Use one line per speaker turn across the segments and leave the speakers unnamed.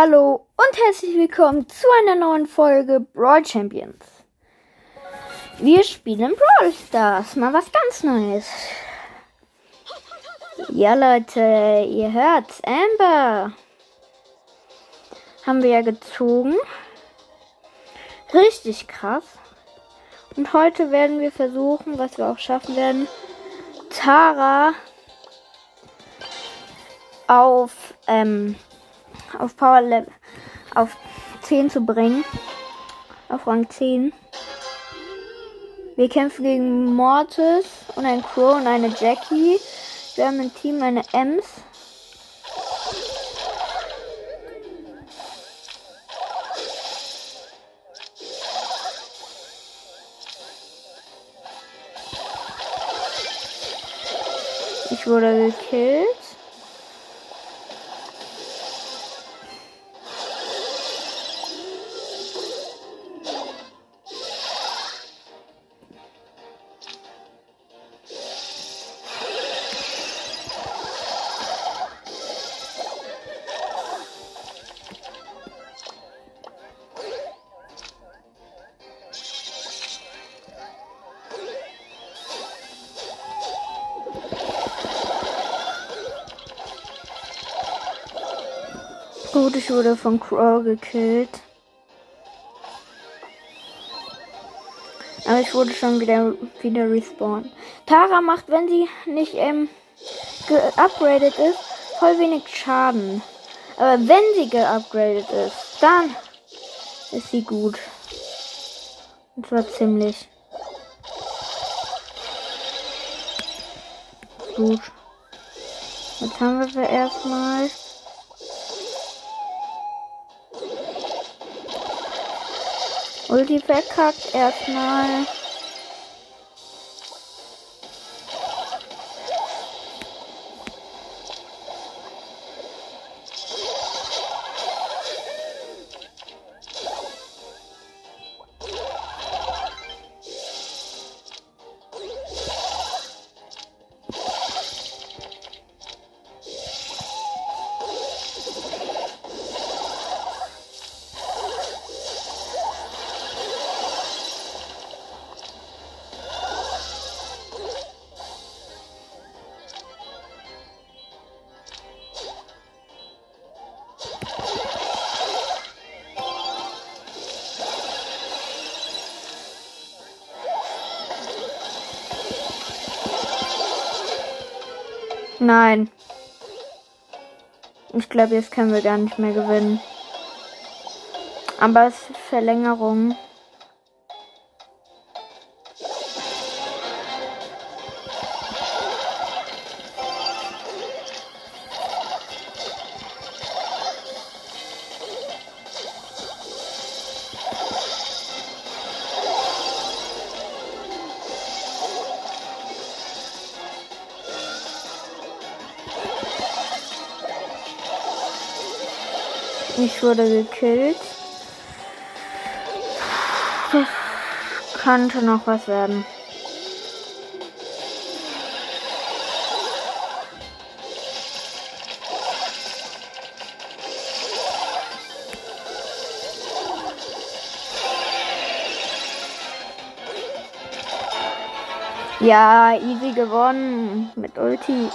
Hallo und herzlich willkommen zu einer neuen Folge Brawl Champions. Wir spielen Brawl Stars, mal was ganz Neues. Ja Leute, ihr hört Amber. Haben wir ja gezogen. Richtig krass. Und heute werden wir versuchen, was wir auch schaffen werden, Tara auf ähm, auf Power Level auf 10 zu bringen. Auf Rang 10. Wir kämpfen gegen Mortis und ein Crow und eine Jackie. Wir haben im Team eine Ems. Ich wurde gekillt. Gut, ich wurde von Crow gekillt. Aber ich wurde schon wieder, wieder respawned. Tara macht, wenn sie nicht ähm, geupgradet ist, voll wenig Schaden. Aber wenn sie geupgradet ist, dann ist sie gut. Und zwar ziemlich gut. Jetzt haben wir sie erstmal. Ulti verkackt erstmal. Nein. Ich glaube, jetzt können wir gar nicht mehr gewinnen. Aber es ist Verlängerung. Wurde gekillt. Das könnte noch was werden. Ja, easy gewonnen mit Ulti.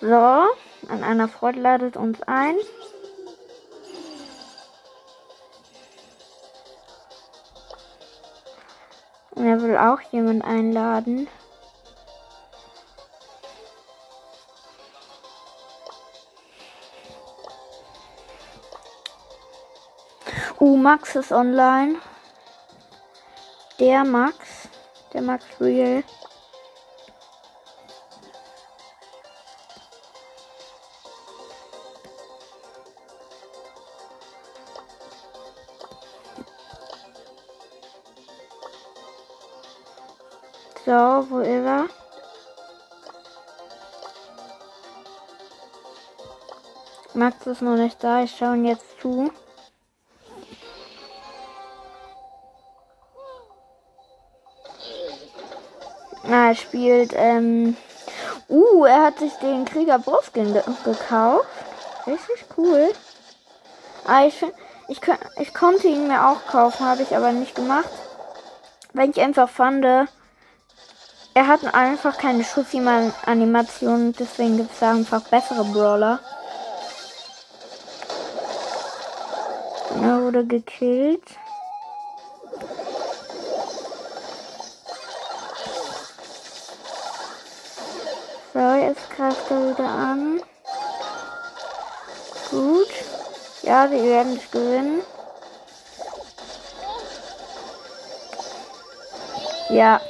So. An einer Freude ladet uns ein. Und er will auch jemand einladen. Uh, Max ist online. Der Max. Der Max Real. So, wo ist er? Max ist noch nicht da, ich schaue ihn jetzt zu. Ah, er spielt, ähm. Uh, er hat sich den Krieger Bruskin ge gekauft. Richtig cool. Aber ich ich, ich konnte ihn mir auch kaufen, habe ich aber nicht gemacht. Weil ich einfach fand, er hat einfach keine Schussi-Animation, deswegen gibt es da einfach bessere Brawler. Er wurde gekillt. So, jetzt greift er wieder an. Gut. Ja, sie werden es gewinnen. Ja.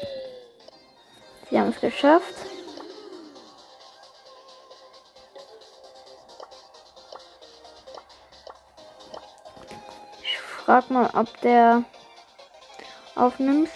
Sie haben es geschafft. Ich frag mal, ob der aufnimmt.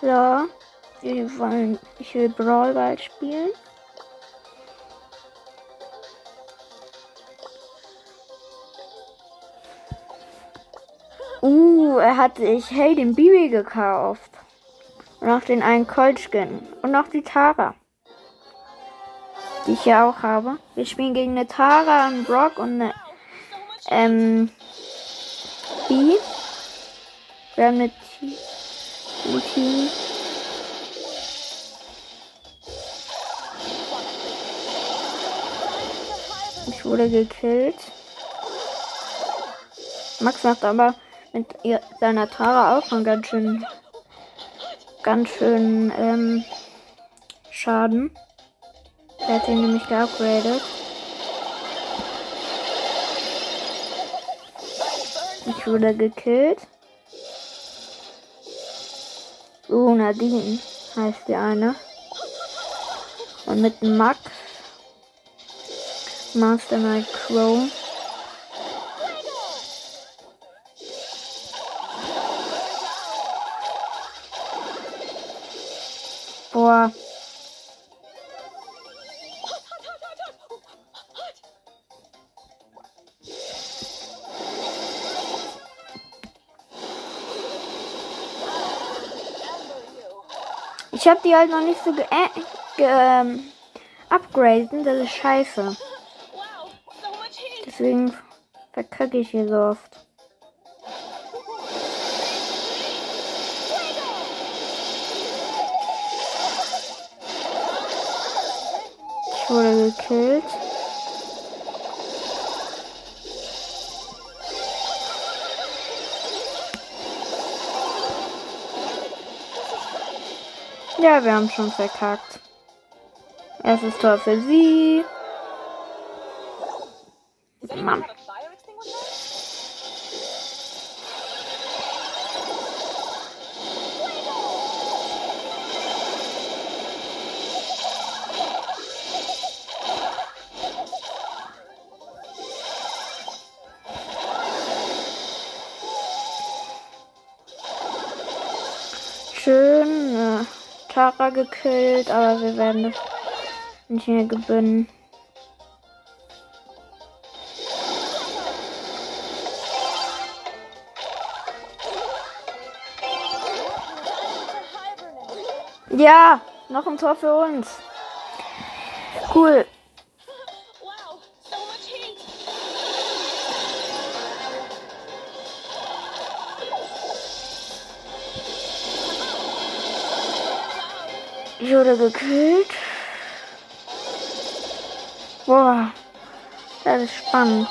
So. Wir wollen, ich will Brawl Ball spielen. Uh, er hat sich Hey den Bibi gekauft. Und noch den einen Colt-Skin. Und noch die Tara. Die ich ja auch habe. Wir spielen gegen eine Tara, einen Brock und eine ähm, B. Wir haben eine T ein Team. Ich wurde gekillt. Max macht aber mit ihr, seiner Tara auch schon ganz schön, ganz schön ähm, Schaden. Er hat sie nämlich geupgradet. Ich wurde gekillt. Nadine heißt die eine. Und mit Max. Master Knight Crow. Boah. Ich habe die halt noch nicht so ge äh, ge ähm, upgraden, das ist scheiße. Deswegen verkacke ich hier so oft. Ja, wir haben schon verkackt. Erstes Tor für sie. Tara gekillt, aber wir werden das nicht mehr gewinnen. Ja, noch ein Tor für uns. Cool. wurde gekillt. Boah, das ist spannend.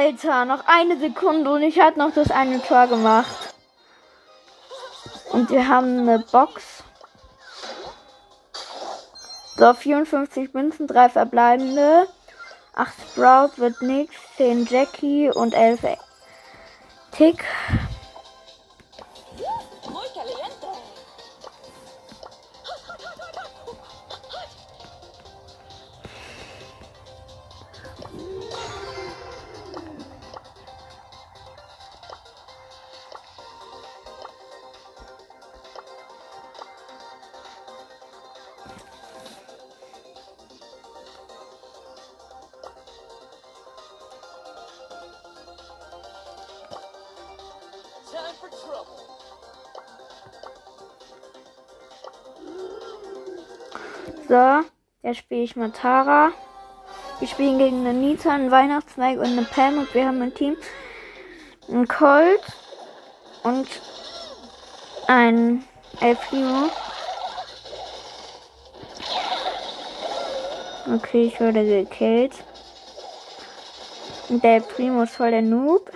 Alter, noch eine Sekunde und ich hatte noch das eine Tor gemacht. Und wir haben eine Box. So, 54 Münzen, 3 verbleibende. 8 Sprout wird nix, 10 Jackie und 11 Tick. So, jetzt spiele ich mal Tara. Wir spielen gegen eine Nita, einen Weihnachtszweig und eine Pam und wir haben ein Team. Ein Colt und ein El. Okay, ich wurde gekillt. Und der Primo ist voll der Noob.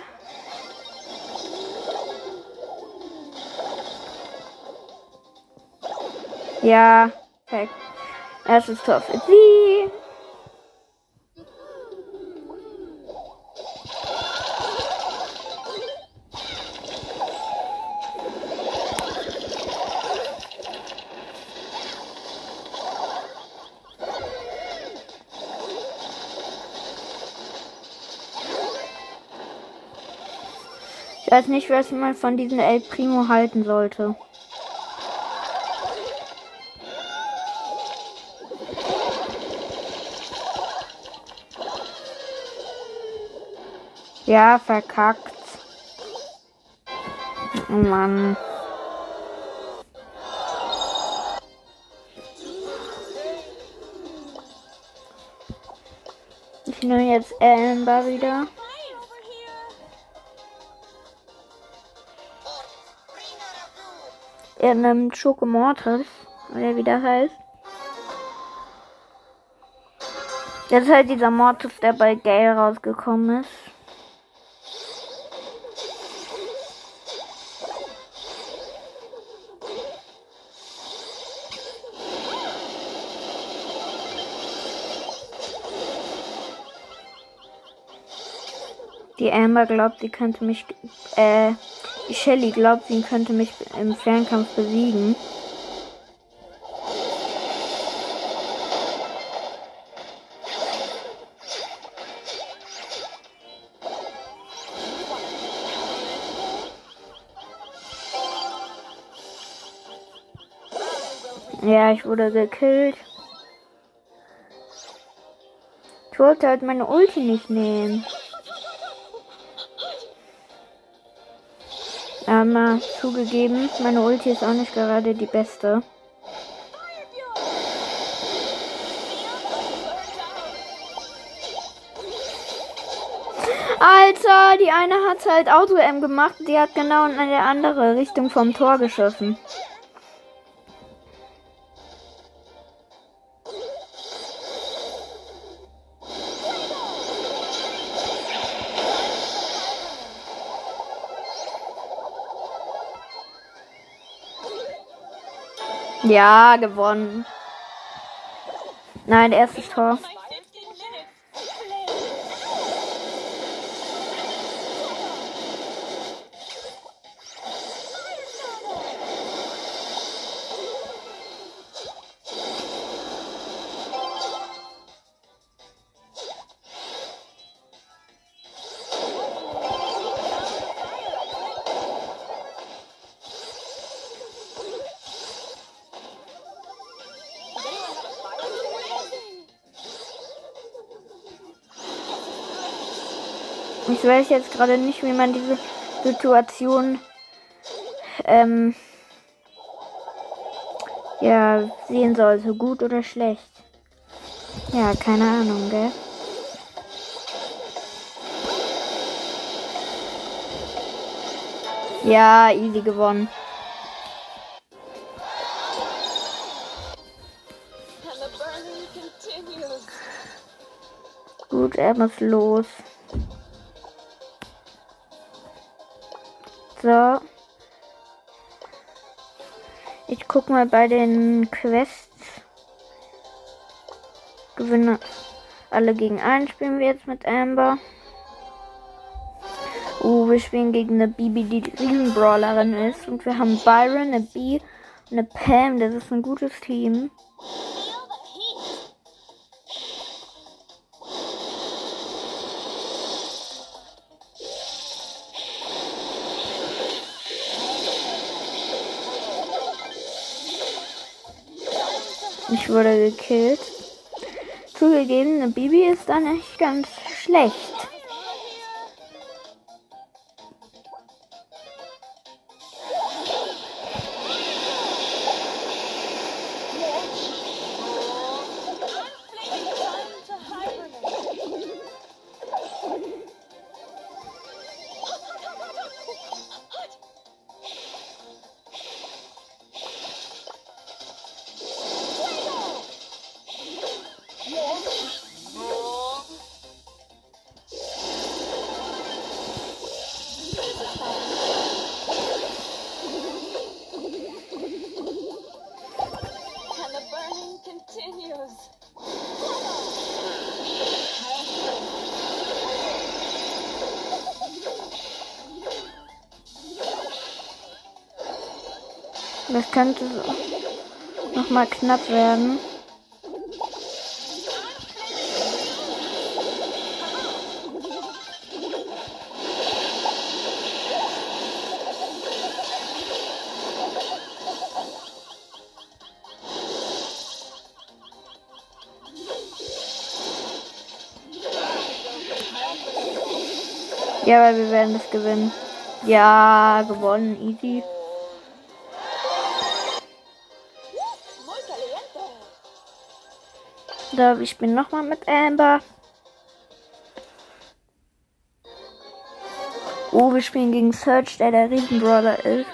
Ja, perfekt. Erstes Tor für sie. Ich weiß nicht, was man von diesem El Primo halten sollte. Ja, verkackt. Oh Mann. Ich nehme jetzt Amber wieder. Er nimmt Schokomortis, oder wie der heißt. Das ist halt dieser Mortis, der bei Gale rausgekommen ist. Die Amber glaubt, sie könnte mich, äh, die Shelly glaubt, sie könnte mich im Fernkampf besiegen. Ja, ich wurde gekillt. Ich wollte halt meine Ulti nicht nehmen. Aber zugegeben, meine Ulti ist auch nicht gerade die beste. Alter, die eine hat halt Auto-M gemacht, die hat genau in eine andere Richtung vom Tor geschossen. Ja, gewonnen. Nein, erstes Tor. Ich weiß jetzt gerade nicht, wie man diese Situation ähm, ja, sehen soll. So gut oder schlecht. Ja, keine Ahnung, gell? Ja, easy gewonnen. Gut, er muss los. So. Ich guck mal bei den Quests. Gewinne alle gegen einen spielen wir jetzt mit Amber. Uh, wir spielen gegen eine Bibi, die die Riesenbrawlerin ist. Und wir haben Byron, eine B und eine Pam. Das ist ein gutes Team. Ich wurde gekillt. Zugegeben, eine Bibi ist da nicht ganz schlecht. Könnte noch mal knapp werden. Ja, aber wir werden das gewinnen. Ja, gewonnen, easy. So, ich bin nochmal mit Amber. Oh, wir spielen gegen Search, der der Riesenbrawler ist.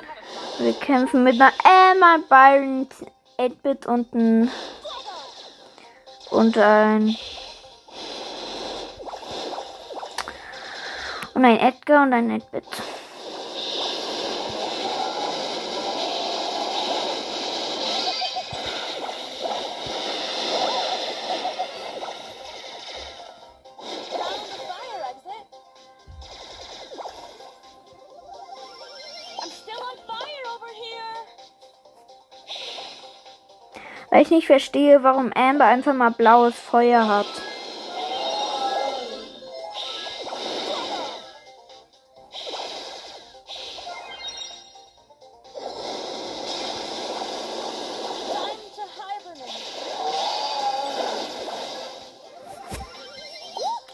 Wir kämpfen mit einer Amber, Byron, 8-Bit und ein. Und ein. Und ein Edgar und ein 8-Bit. Ich nicht verstehe, warum Amber einfach mal blaues Feuer hat.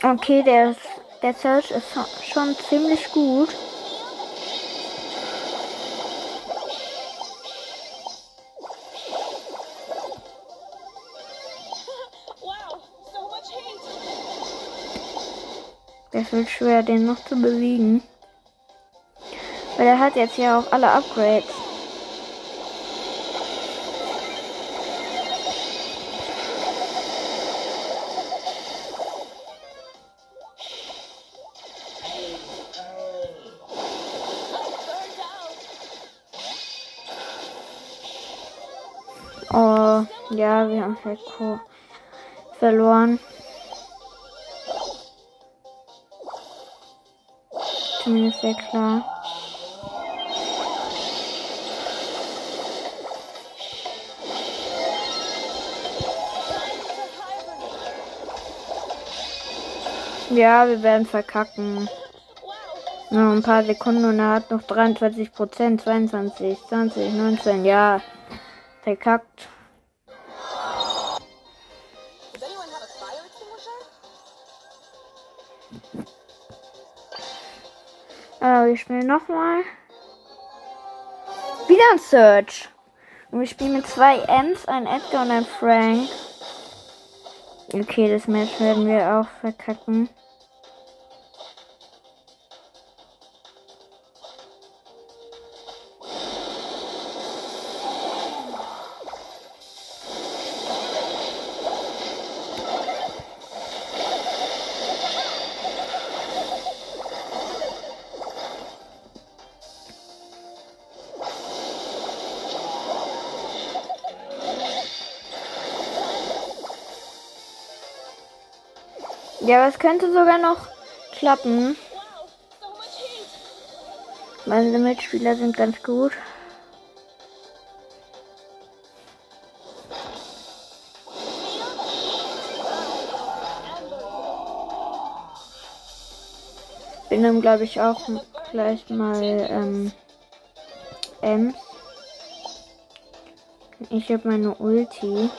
Okay, der, der Search ist schon ziemlich gut. Das wird schwer, den noch zu besiegen. Weil er hat jetzt ja auch alle Upgrades. Oh, ja, wir haben halt Co- verloren. Zumindest sehr klar. Ja, wir werden verkacken. Noch ein paar Sekunden und er hat noch 23 Prozent, 22, 20, 19, ja. Verkackt. Wir spielen nochmal. Wieder ein Search. Und wir spielen mit zwei Ms, ein Edgar und ein Frank. Okay, das Match werden wir auch verkacken. Ja, aber es könnte sogar noch klappen. Meine Mitspieler sind ganz gut. Bin dann glaube ich auch gleich mal ähm, Ems. Ich habe meine Ulti.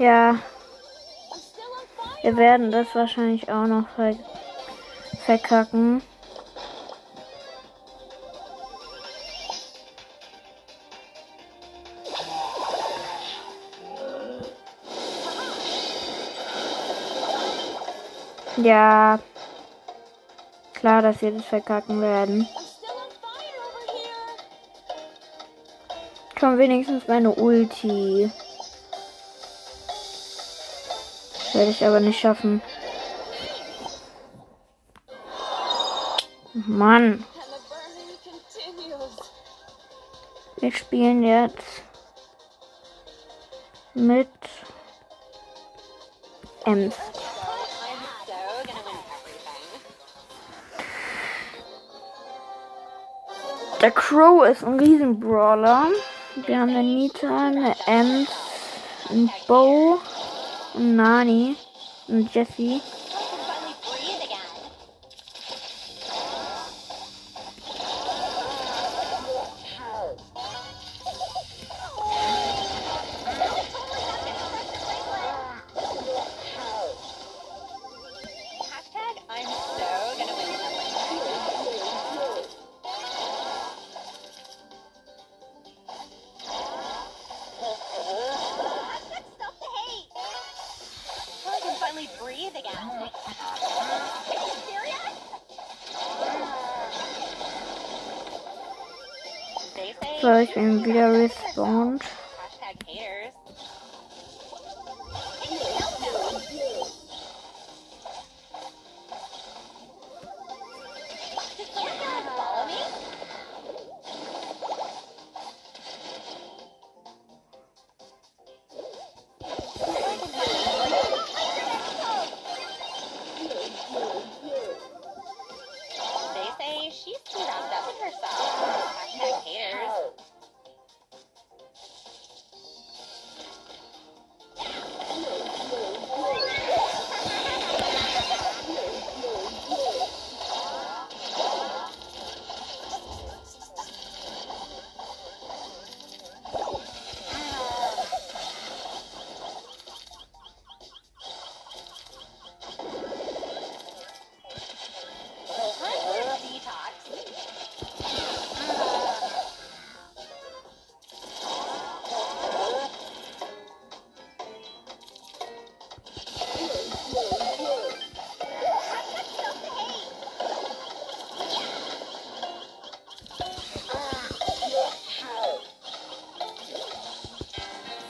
Ja, wir werden das wahrscheinlich auch noch ver verkacken. Ja, klar, dass wir das verkacken werden. Schon wenigstens meine Ulti. Werde ich aber nicht schaffen. Mann, wir spielen jetzt mit Ems. Der Crow ist ein Riesenbrawler. Wir haben eine Nita, eine Ems, ein Bo, ein Nani,
and
Jesse, Ich bin wieder respawned.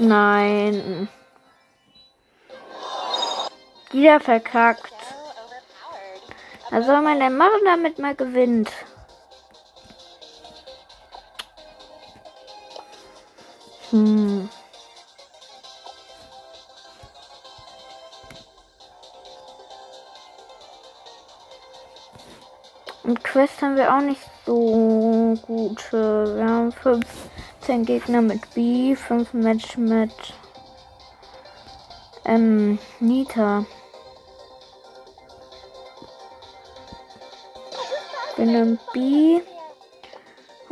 Nein. Wieder verkackt. Was soll man denn machen, damit man gewinnt? Hm. Und Quest haben wir auch nicht so gute. Wir haben 15 Gegner mit B, 5 Match mit ähm, Nita. Wir nehmen B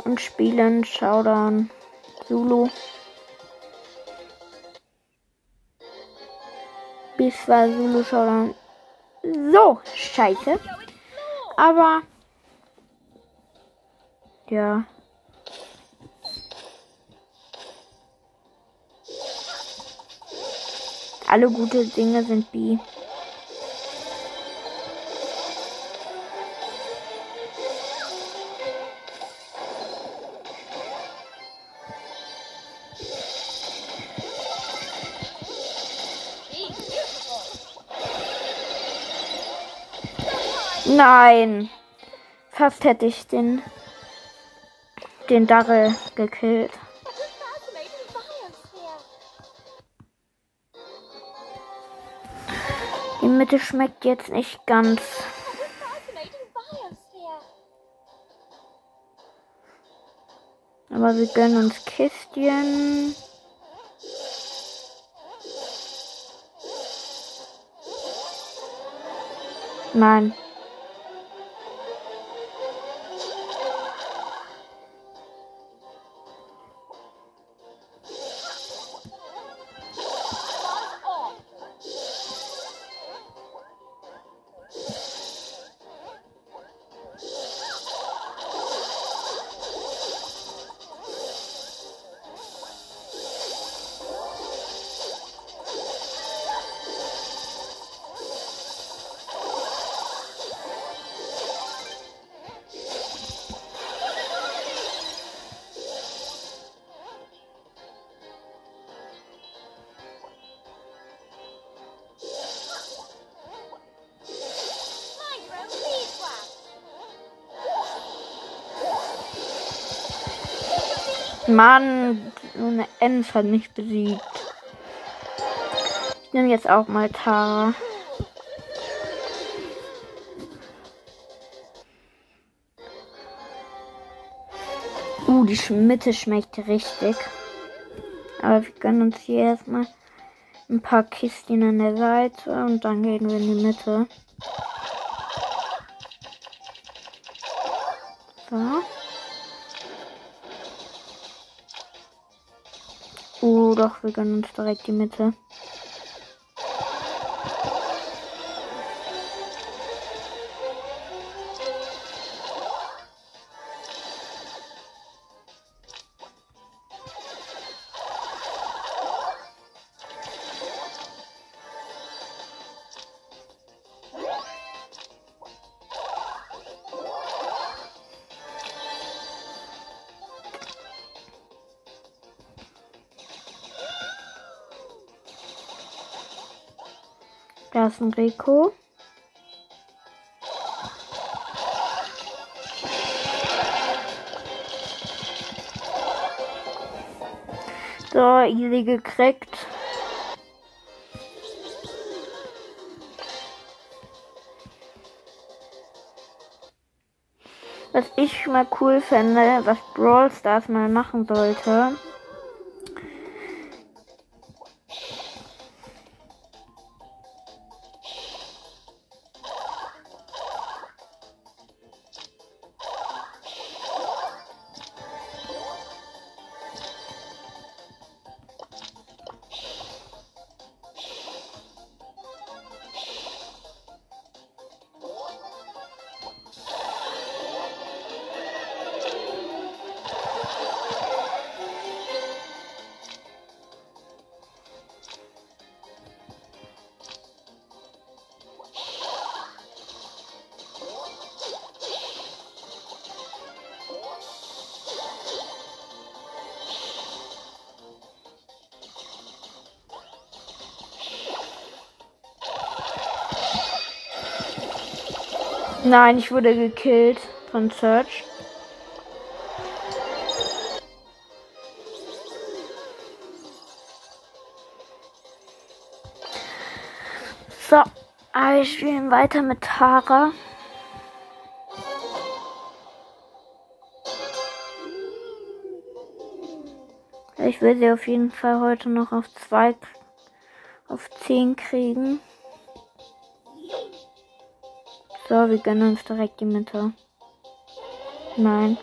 und spielen Showdown Zulu. Bis war Zulu Showdown. So, scheiße. Aber ja. Alle gute Dinge sind B. Nein. Fast hätte ich den den Darrell gekillt. Mitte schmeckt jetzt nicht ganz. Aber wir gönnen uns Kistchen. Nein. Mann, eine Ems hat mich besiegt. Ich nehme jetzt auch mal Tara. Uh, die Mitte schmeckt richtig. Aber wir gönnen uns hier erstmal ein paar Kisten an der Seite und dann gehen wir in die Mitte. Wir gönnen uns direkt die Mitte. Ein Rico. So, easy gekriegt. Was ich mal cool fände, was Brawl Stars mal machen sollte. Nein, ich wurde gekillt von Search. So, wir spielen weiter mit Tara. Ich will sie auf jeden Fall heute noch auf 2 auf 10 kriegen. So, wir gönnen uns direkt die Mitte. Nein.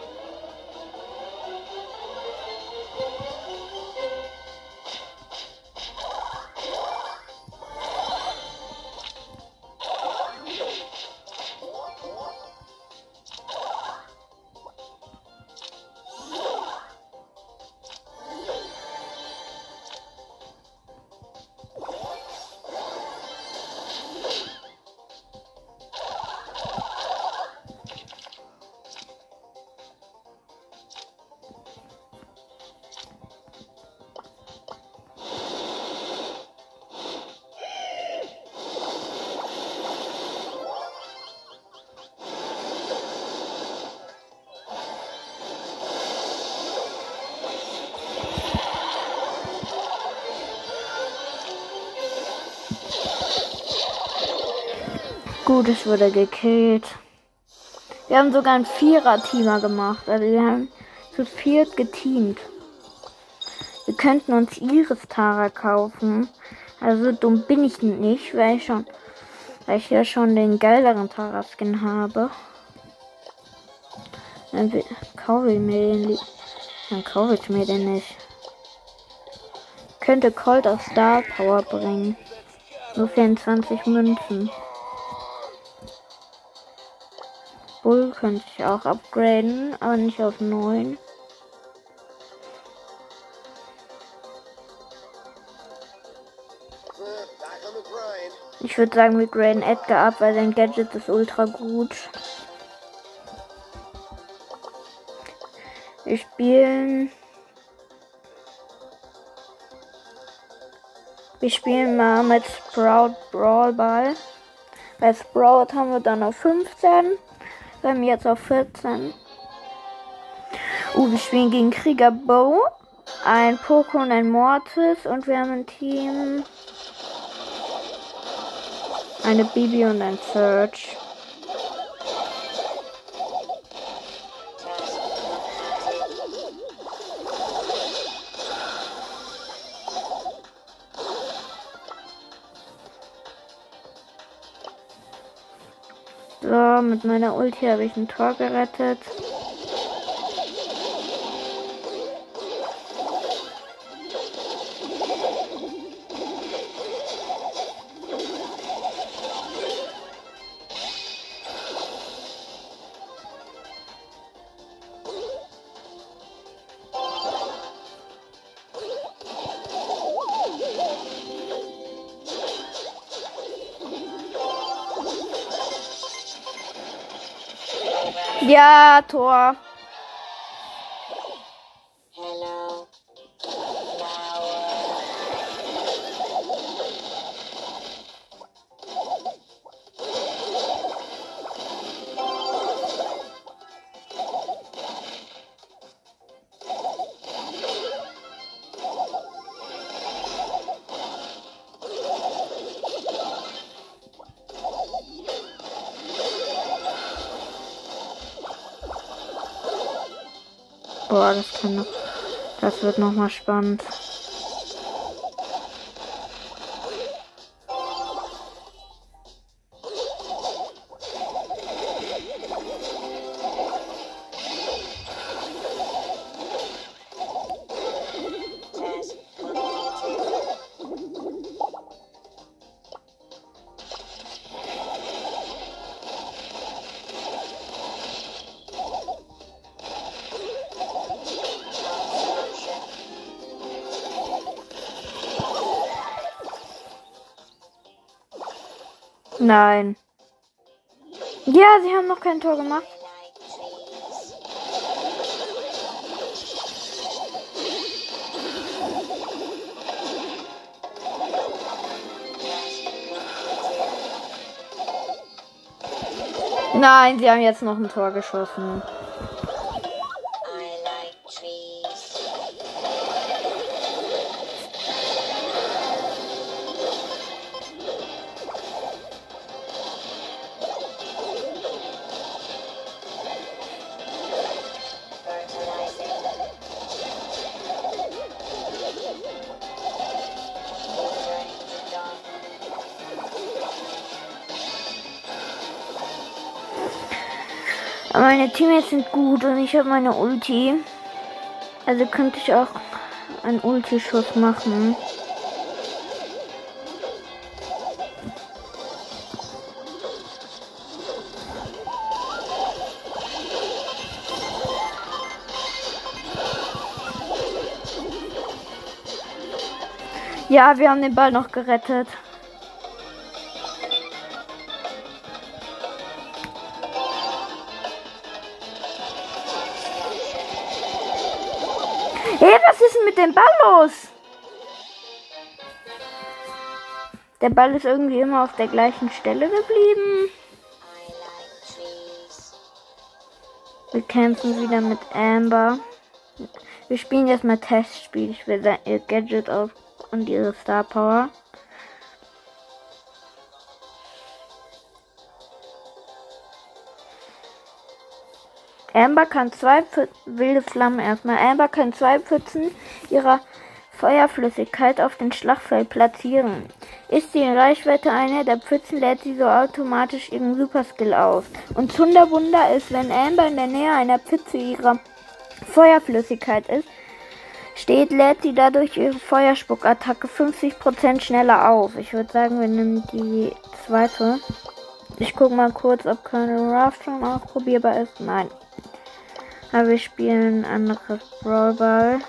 Gut, es wurde gekillt. Wir haben sogar ein Vierer-Teamer gemacht. Also wir haben zu viert geteamt. Wir könnten uns Iris Tara kaufen. Also dumm bin ich nicht, weil ich schon, weil ich ja schon den geileren Tara-Skin habe. Dann kaufe ich mir den. Dann kaufe ich mir den nicht. Könnte Colt auf Star Power bringen. Nur 24 Münzen. Bull könnte ich auch upgraden, aber nicht auf 9. Ich würde sagen, wir graden Edgar ab, weil sein Gadget ist ultra gut. Wir spielen. Wir spielen mal mit Sprout Brawl Ball. Bei Sprout haben wir dann auf 15. Wir haben jetzt auf 14. Uh, wir spielen gegen Krieger Bow, ein Poco und ein Mortis und wir haben ein Team. Eine Bibi und ein Search. So, mit meiner Ulti habe ich ein Tor gerettet. Ja, Tor. Boah, das wird noch mal spannend. Nein. Ja, sie haben noch kein Tor gemacht. Nein, sie haben jetzt noch ein Tor geschossen. Sind gut und ich habe meine Ulti. Also könnte ich auch einen Ulti-Schuss machen. Ja, wir haben den Ball noch gerettet. Dem Ball los? Der Ball ist irgendwie immer auf der gleichen Stelle geblieben. Wir kämpfen wieder mit Amber. Wir spielen jetzt mal Testspiel. Ich will ihr Gadget auf und ihre Star Power. Amber kann zwei Pfützen, wilde Flammen erstmal. Amber kann zwei Pfützen ihrer Feuerflüssigkeit auf dem Schlachtfeld platzieren. Ist sie in Reichweite einer der Pfützen, lädt sie so automatisch ihren Superskill aus. Und Zunderwunder ist, wenn Amber in der Nähe einer Pfütze ihrer Feuerflüssigkeit ist, steht, lädt sie dadurch ihre Feuerspuckattacke 50% schneller auf. Ich würde sagen, wir nehmen die zweite. Ich gucke mal kurz, ob Colonel Ruff schon ausprobierbar ist. Nein. Aber wir spielen ein anderes Brawlball.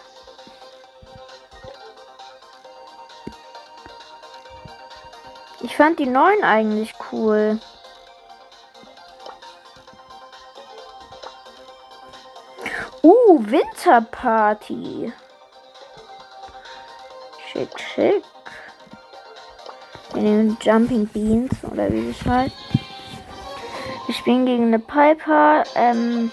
Ich fand die neuen eigentlich cool. Uh, Winterparty. Schick, schick. Wir nehmen Jumping Beans oder wie das heißt. Wir spielen gegen eine Piper. Ähm,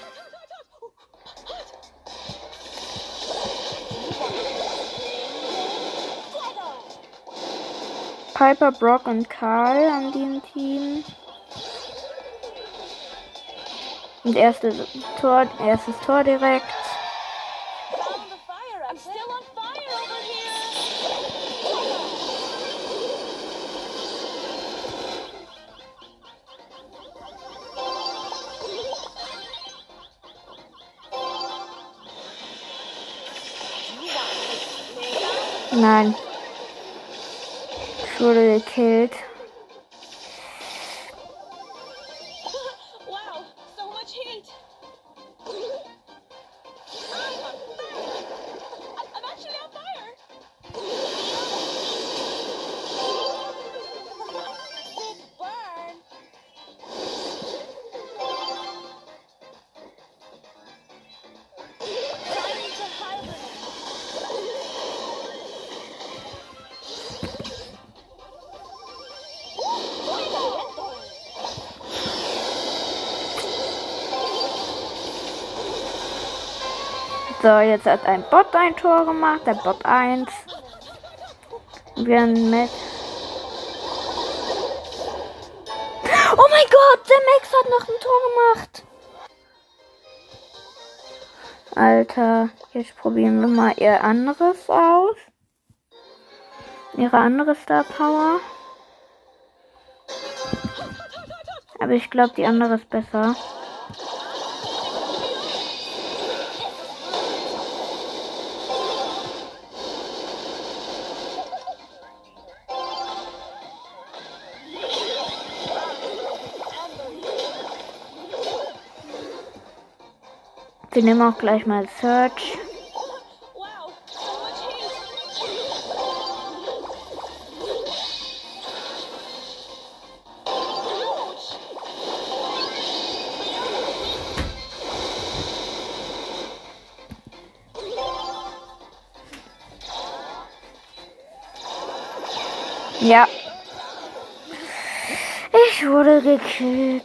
Piper, Brock und Karl an dem Team. Und erstes Tor, erstes Tor direkt. Ich wurde gekillt. So, jetzt hat ein Bot ein Tor gemacht, der Bot 1. Wir mit. Oh mein Gott, der Max hat noch ein Tor gemacht. Alter, jetzt probieren wir mal ihr anderes aus. Ihre andere Star Power. Aber ich glaube, die andere ist besser. Wir nehmen auch gleich mal Search. Ja. Ich wurde gekillt.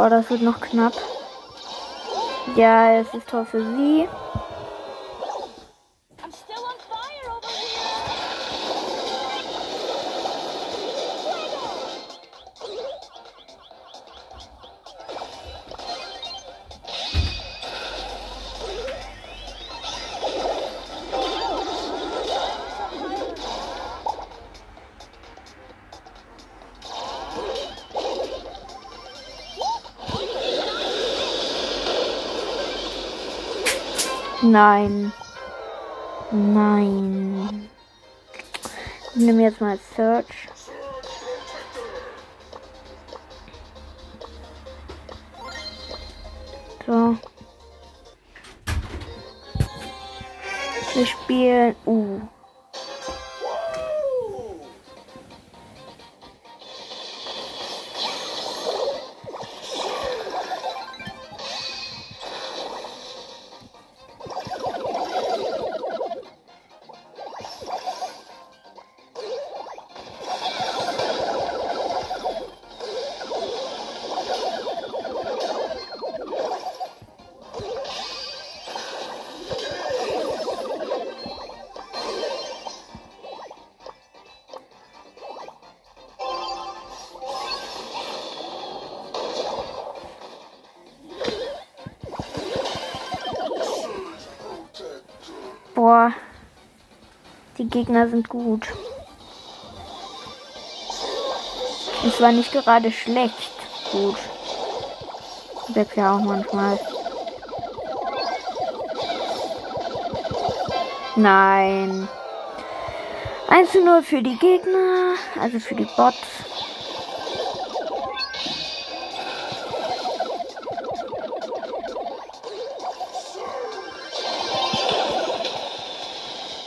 Boah, das wird noch knapp. Ja, es ist Tor für sie. Nein. Nein. Ich nehme jetzt mal Search. So. Wir spielen U. Gegner sind gut. Es war nicht gerade schlecht. Gut. Weg ja auch manchmal. Nein. 1 zu 0 für die Gegner, also für die Bots.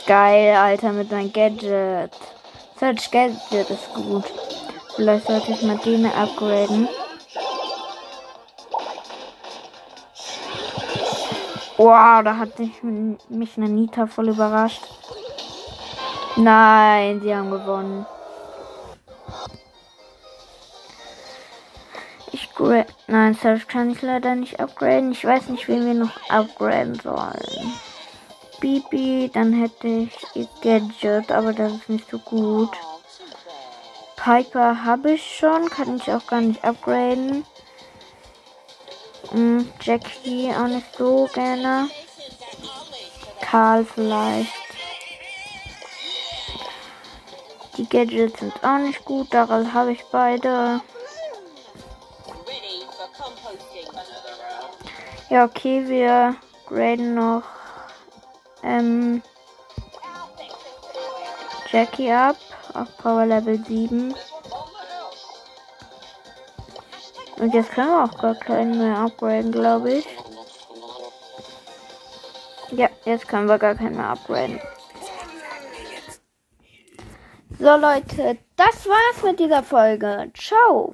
Geil, Alter, mit seinem Gadget. Search Gadget ist gut. Vielleicht sollte ich mal den upgraden. Wow, da hat sich mich eine Nita voll überrascht. Nein, sie haben gewonnen. Ich Nein, Search kann ich leider nicht upgraden. Ich weiß nicht, wen wir noch upgraden sollen. Bibi, dann hätte ich Gadget, aber das ist nicht so gut. Piper habe ich schon, kann ich auch gar nicht upgraden. Hm, Jackie auch nicht so gerne. Karl vielleicht. Die Gadgets sind auch nicht gut, daran habe ich beide. Ja, okay, wir graden noch ähm, Jackie ab auf Power Level 7. Und jetzt können wir auch gar keinen mehr upgraden, glaube ich. Ja, jetzt können wir gar keinen mehr upgraden. So Leute, das war's mit dieser Folge. Ciao.